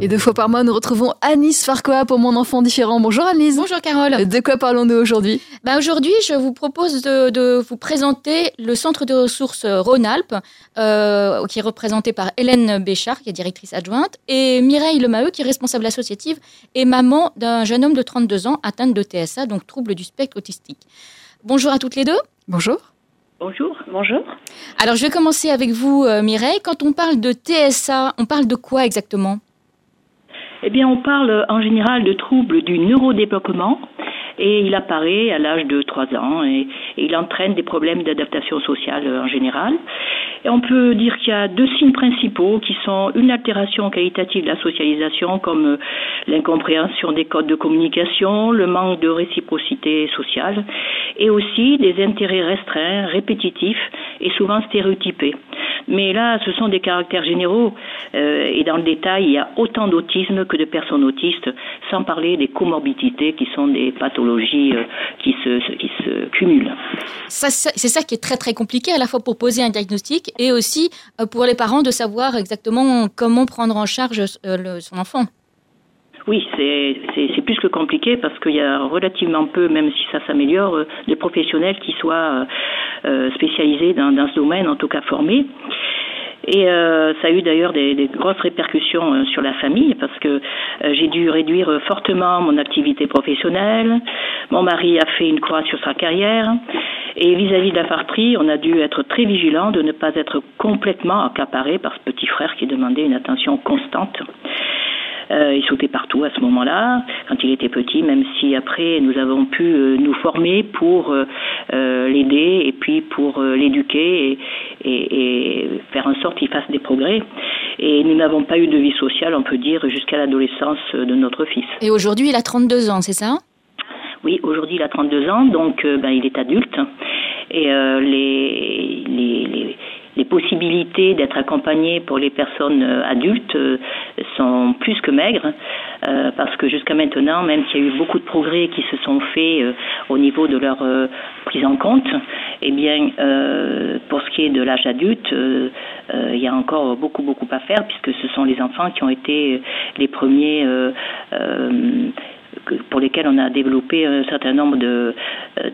Et deux fois par mois, nous retrouvons Anis Farcoa pour Mon Enfant Différent. Bonjour Anis. Bonjour Carole. De quoi parlons-nous aujourd'hui? Bah aujourd'hui, je vous propose de, de vous présenter le centre de ressources Rhône-Alpes, euh, qui est représenté par Hélène Béchard, qui est directrice adjointe, et Mireille Lemaheu, qui est responsable associative et maman d'un jeune homme de 32 ans atteint de TSA, donc trouble du spectre autistique. Bonjour à toutes les deux. Bonjour. Bonjour, bonjour. Alors je vais commencer avec vous, euh, Mireille. Quand on parle de TSA, on parle de quoi exactement? Eh bien, on parle en général de troubles du neurodéveloppement et il apparaît à l'âge de 3 ans et, il entraîne des problèmes d'adaptation sociale en général. Et on peut dire qu'il y a deux signes principaux qui sont une altération qualitative de la socialisation comme euh, l'incompréhension des codes de communication, le manque de réciprocité sociale et aussi des intérêts restreints, répétitifs et souvent stéréotypés. Mais là, ce sont des caractères généraux euh, et dans le détail, il y a autant d'autisme que de personnes autistes, sans parler des comorbidités qui sont des pathologies euh, qui, se, qui se cumulent. C'est ça qui est très très compliqué à la fois pour poser un diagnostic et aussi euh, pour les parents de savoir exactement comment prendre en charge euh, son enfant. Oui, c'est plus que compliqué parce qu'il y a relativement peu, même si ça s'améliore, euh, de professionnels qui soient spécialisés dans ce domaine, en tout cas formés. Et euh, ça a eu d'ailleurs des, des grosses répercussions euh, sur la famille parce que euh, j'ai dû réduire euh, fortement mon activité professionnelle. Mon mari a fait une croix sur sa carrière. Et vis-à-vis de la fratrie, on a dû être très vigilant de ne pas être complètement accaparé par ce petit frère qui demandait une attention constante. Euh, il sautait partout à ce moment-là, quand il était petit, même si après nous avons pu euh, nous former pour euh, l'aider et puis pour l'éduquer et, et- et faire en sorte qu'il fasse des progrès. Et nous n'avons pas eu de vie sociale, on peut dire, jusqu'à l'adolescence de notre fils. Et aujourd'hui, il a 32 ans, c'est ça? Oui, aujourd'hui il a 32 ans, donc ben, il est adulte. Et les, les, les, les possibilités d'être accompagné pour les personnes adultes sont plus que maigres, euh, parce que jusqu'à maintenant, même s'il y a eu beaucoup de progrès qui se sont faits euh, au niveau de leur euh, prise en compte, eh bien, pour ce qui est de l'âge adulte, il y a encore beaucoup, beaucoup à faire, puisque ce sont les enfants qui ont été les premiers pour lesquels on a développé un certain nombre de,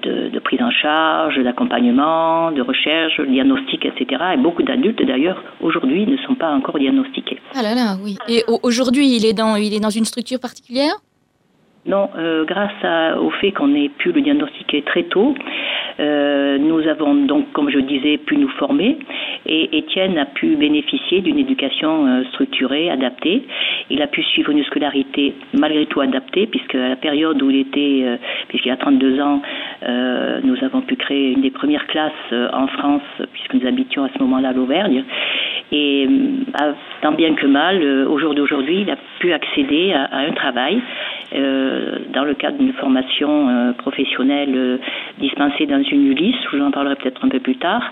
de, de prises en charge, d'accompagnement, de recherche, diagnostic, etc. Et beaucoup d'adultes, d'ailleurs, aujourd'hui, ne sont pas encore diagnostiqués. Ah là là, oui. Et au- aujourd'hui, il est dans, il est dans une structure particulière? Non, euh, grâce au fait qu'on ait pu le diagnostiquer très tôt, euh, nous avons donc, comme je disais, pu nous former et Étienne a pu bénéficier d'une éducation euh, structurée, adaptée. Il a pu suivre une scolarité malgré tout adaptée, puisque à la période où il était, puisqu'il a 32 ans, nous avons pu créer une des premières classes en France, puisque nous habitions à ce moment-là à l'Auvergne. Et euh, tant bien que mal, euh, au jour d'aujourd'hui, il a pu accéder à, un travail euh, dans le cadre d'une formation professionnelle dispensée dans une ULIS, où j'en parlerai peut-être un peu plus tard,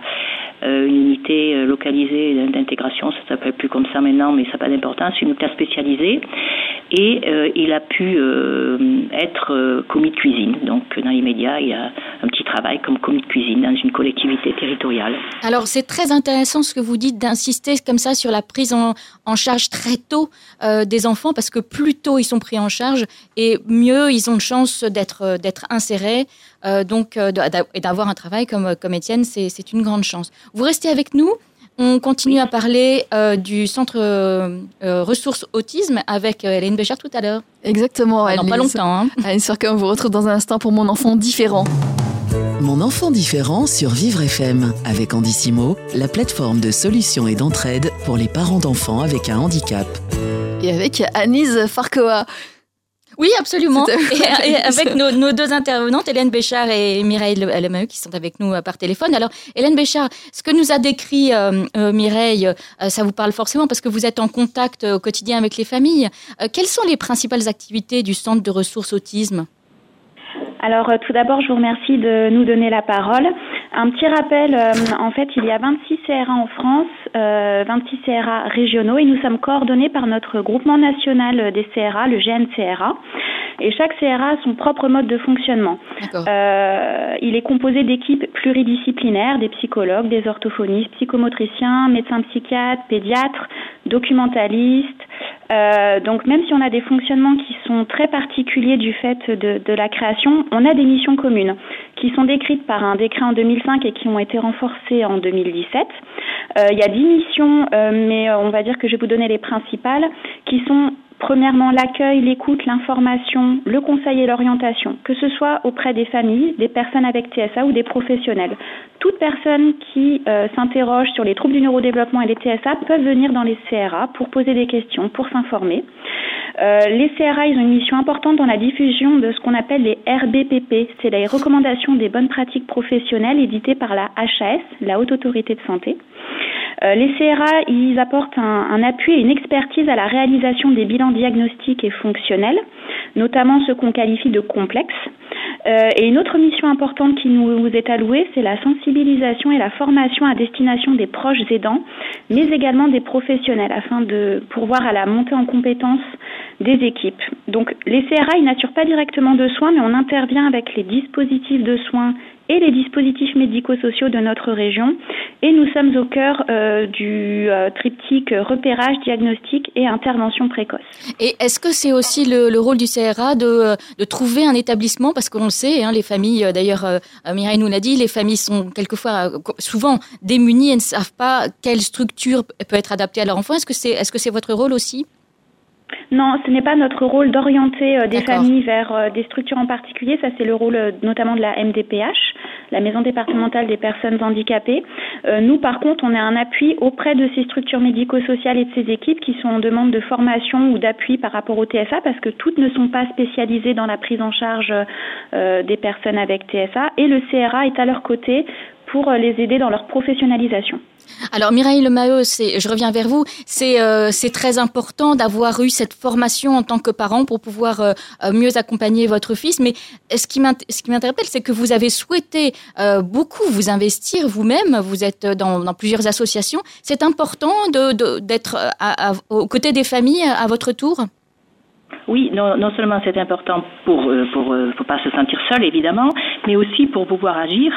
une unité localisée d'intégration, ça s'appelle plus comme ça maintenant, mais ça n'a pas d'importance, une classe spécialisée. Et il a pu être commis de cuisine. Donc dans les médias, il a travail comme commis de cuisine dans une collectivité territoriale. Alors, c'est très intéressant ce que vous dites d'insister comme ça sur la prise en, en charge très tôt euh, des enfants, parce que plus tôt ils sont pris en charge, et mieux ils ont de chance d'être euh, d'être insérés, euh, donc et d'avoir un travail comme comme Étienne, c'est c'est une grande chance. Vous restez avec nous. On continue à parler euh, du centre euh, euh, ressources autisme avec Hélène Béchard tout à l'heure. Exactement, Dans pas longtemps. Hein. Anis Farcoa, on vous retrouve dans un instant pour Mon Enfant Différent. Mon enfant différent sur Vivre FM avec Andissimo, la plateforme de solutions et d'entraide pour les parents d'enfants avec un handicap. Et avec Anis Farcoa. Oui, absolument. Et, et avec nos, nos deux intervenantes, Hélène Béchard et Mireille Le- Lemaheu, qui sont avec nous euh, par téléphone. Alors, Hélène Béchard, ce que nous a décrit euh, euh, Mireille, euh, ça vous parle forcément parce que vous êtes en contact euh, au quotidien avec les familles. Euh, quelles sont les principales activités du centre de ressources autisme? Alors euh, tout d'abord, je vous remercie de nous donner la parole. Un petit rappel, euh, en fait, il y a 26 CRA en France, euh, 26 CRA régionaux et nous sommes coordonnés par notre groupement national des CRA, le GNCRA. Et chaque CRA a son propre mode de fonctionnement. Euh, il est composé d'équipes pluridisciplinaires, des psychologues, des orthophonistes, psychomotriciens, médecins psychiatres, pédiatres, documentalistes. Euh, donc même si on a des fonctionnements qui sont très particuliers du fait de, de, la création, on a des missions communes qui sont décrites par un décret en 2005 et qui ont été renforcées en 2017. Euh, il y a dix missions, euh, mais on va dire que je vais vous donner les principales, qui sont Premièrement, l'accueil, l'écoute, l'information, le conseil et l'orientation, que ce soit auprès des familles, des personnes avec TSA ou des professionnels. Toute personne qui euh, s'interroge sur les troubles du neurodéveloppement et les TSA peuvent venir dans les CRA pour poser des questions, pour s'informer. Euh, les CRA, ils ont une mission importante dans la diffusion de ce qu'on appelle les RBPP, c'est les recommandations des bonnes pratiques professionnelles éditées par la HAS, la Haute Autorité de Santé. Euh, les CRA, ils apportent un, appui et une expertise à la réalisation des bilans diagnostiques et fonctionnels, notamment ceux qu'on qualifie de complexes. Euh, et une autre mission importante qui nous est allouée, c'est la sensibilisation et la formation à destination des proches aidants, mais également des professionnels, afin de pourvoir à la montée en compétences des équipes. Donc les CRA, ils n'assurent pas directement de soins, mais on intervient avec les dispositifs de soins et les dispositifs médico-sociaux de notre région. Et nous sommes au cœur euh, du euh, triptyque repérage, diagnostic et intervention précoce. Et est-ce que c'est aussi le, rôle du CRA de, euh, de, trouver un établissement? Parce qu'on le sait, hein, les familles, d'ailleurs, Mireille nous l'a dit, les familles sont quelquefois, souvent démunies et ne savent pas quelle structure peut être adaptée à leur enfant. Est-ce que c'est est -ce c'est votre rôle aussi? Non, ce n'est pas notre rôle d'orienter euh, des familles vers euh, des structures en particulier. Ça, c'est le rôle euh, notamment de la MDPH, la Maison départementale des personnes handicapées. nous, par contre, on est un appui auprès de ces structures médico-sociales et de ces équipes qui sont en demande de formation ou d'appui par rapport au TSA parce que toutes ne sont pas spécialisées dans la prise en charge des personnes avec TSA et le CRA est à leur côté pour les aider dans leur professionnalisation. Alors Mireille Lemaheu, je reviens vers vous, euh, c'est très important d'avoir eu cette formation en tant que parent pour pouvoir euh, euh, mieux accompagner votre fils. Mais ce qui m'interpelle, c'est que vous avez souhaité beaucoup vous investir vous-même. Vous êtes dans, plusieurs associations. C'est important d'être aux côtés des familles à votre tour? Oui, non, non seulement c'est important pour pour pour pas se sentir seul évidemment, mais aussi pour pouvoir agir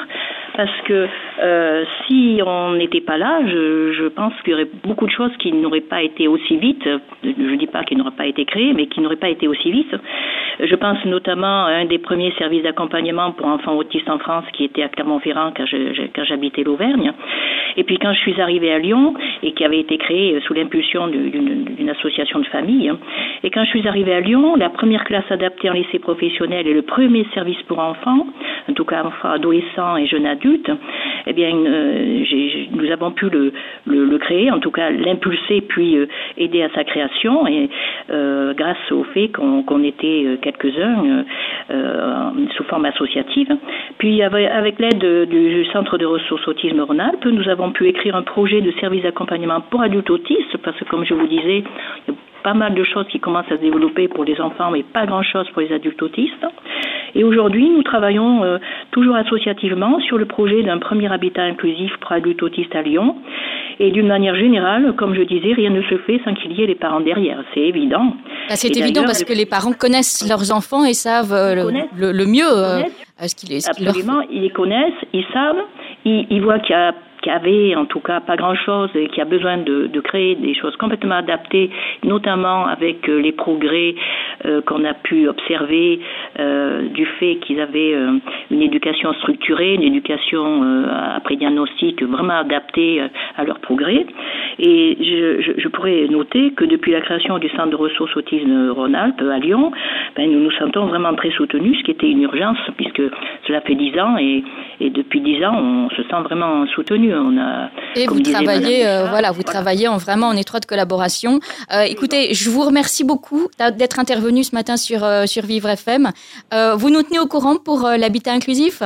parce que euh, si on n'était pas là, je, pense qu'il y aurait beaucoup de choses qui n'auraient pas été aussi vite. Je ne dis pas qu'ils n'auraient pas été créées, mais qui n'auraient pas été aussi vite. Je pense notamment à un des premiers services d'accompagnement pour enfants autistes en France qui était à Clermont-Ferrand quand j'habitais l'Auvergne. Et puis quand je suis arrivée à Lyon et qui avait été créé sous l'impulsion d'une association de famille. Et quand je suis arrivée à Lyon, la première classe adaptée en lycée professionnel et le premier service pour enfants, en tout cas enfants, adolescents et jeunes adultes, eh bien, euh, nous avons pu le, créer, en tout cas l'impulser, puis euh, aider à sa création, et euh, grâce au fait qu'on était quelques-uns sous forme associative. Puis avec, l'aide du Centre de ressources autisme Rhône-Alpes, nous avons pu écrire un projet de service d'accompagnement pour adultes autistes, parce que comme je vous disais, il y a pas mal de choses qui commencent à se développer pour les enfants, mais pas grand-chose pour les adultes autistes. Et aujourd'hui, nous travaillons euh, toujours associativement sur le projet d'un premier habitat inclusif pour adultes autistes à Lyon. Et d'une manière générale, comme je disais, rien ne se fait sans qu'il y ait les parents derrière. C'est évident. Bah, c'est évident parce que les parents connaissent leurs enfants et savent euh, le, mieux euh, ce qu'ils Absolument, ils les connaissent, ils savent, ils, ils voient qu'il y a qui avait en tout cas pas grand-chose et qui a besoin de, créer des choses complètement adaptées, notamment avec euh, les progrès euh, qu'on a pu observer euh, du fait qu'ils avaient une éducation structurée, une éducation après diagnostic vraiment adaptée à leurs progrès. Et je, pourrais noter que depuis la création du centre de ressources autisme Rhône-Alpes à Lyon, ben, nous nous sentons vraiment très soutenus, ce qui était une urgence puisque cela fait dix ans et, et depuis dix ans on se sent vraiment soutenu. On a, et vous travaillez, euh, voilà, vous travaillez en vraiment en étroite collaboration. Euh, écoutez, je vous remercie beaucoup d'être intervenu ce matin sur euh, sur Vivre FM. vous nous tenez au courant pour l'habitat inclusif?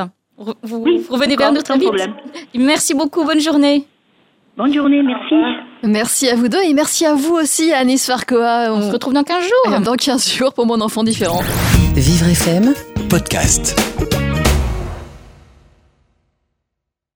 Vous, revenez vers nous très vite. Merci beaucoup. Bonne journée. Bonne journée, merci. Merci à vous deux et merci à vous aussi, Anis Farcoa. On, se retrouve dans 15 jours. Dans 15 jours pour mon enfant différent. Vivre FM, podcast.